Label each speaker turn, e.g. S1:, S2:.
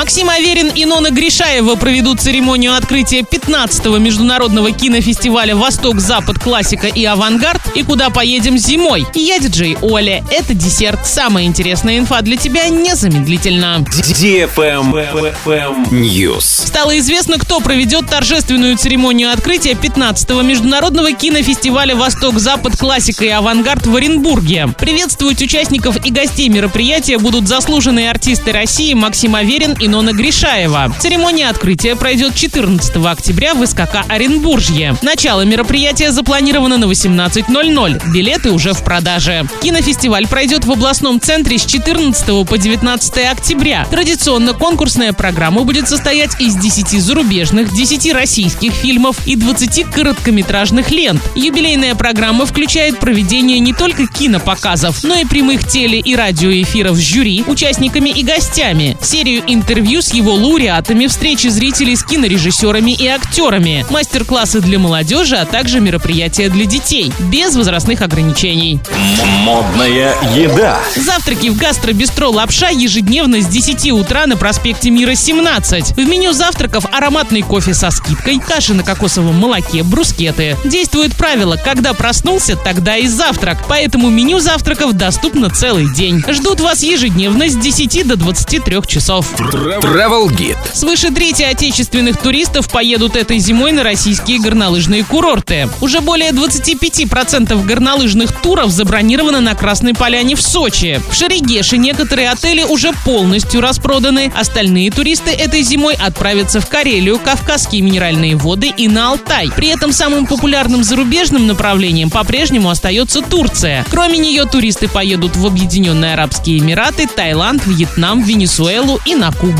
S1: Максим Аверин и Нона Гришаева проведут церемонию открытия 15-го международного кинофестиваля «Восток-Запад. Классика и авангард» и «Куда поедем зимой». Я диджей Оля. Это десерт. Самая интересная инфа для тебя незамедлительно.
S2: News.
S1: Стало известно, кто проведет торжественную церемонию открытия 15-го международного кинофестиваля «Восток-Запад. Классика и авангард» в Оренбурге. Приветствовать участников и гостей мероприятия будут заслуженные артисты России Максим Аверин и Нона Гришаева. Церемония открытия пройдет 14 октября в СКК Оренбуржье. Начало мероприятия запланировано на 18.00. Билеты уже в продаже. Кинофестиваль пройдет в областном центре с 14 по 19 октября. Традиционно конкурсная программа будет состоять из 10 зарубежных, 10 российских фильмов и 20 короткометражных лент. Юбилейная программа включает проведение не только кинопоказов, но и прямых теле- и радиоэфиров с жюри, участниками и гостями, серию интервью с его лауреатами, встречи зрителей с кинорежиссерами и актерами, мастер-классы для молодежи, а также мероприятия для детей, без возрастных ограничений.
S2: Модная еда.
S1: Завтраки в гастробистро «Лапша» ежедневно с 10 утра на проспекте Мира, 17. В меню завтраков ароматный кофе со скидкой, каши на кокосовом молоке, брускеты. Действует правило «когда проснулся, тогда и завтрак», поэтому меню завтраков доступно целый день. Ждут вас ежедневно с 10 до 23 часов.
S2: Travel Guide.
S1: Свыше трети отечественных туристов поедут этой зимой на российские горнолыжные курорты. Уже более 25% горнолыжных туров забронировано на Красной Поляне в Сочи. В Шерегеше некоторые отели уже полностью распроданы. Остальные туристы этой зимой отправятся в Карелию, Кавказские минеральные воды и на Алтай. При этом самым популярным зарубежным направлением по-прежнему остается Турция. Кроме нее туристы поедут в Объединенные Арабские Эмираты, Таиланд, Вьетнам, Венесуэлу и на Кубу.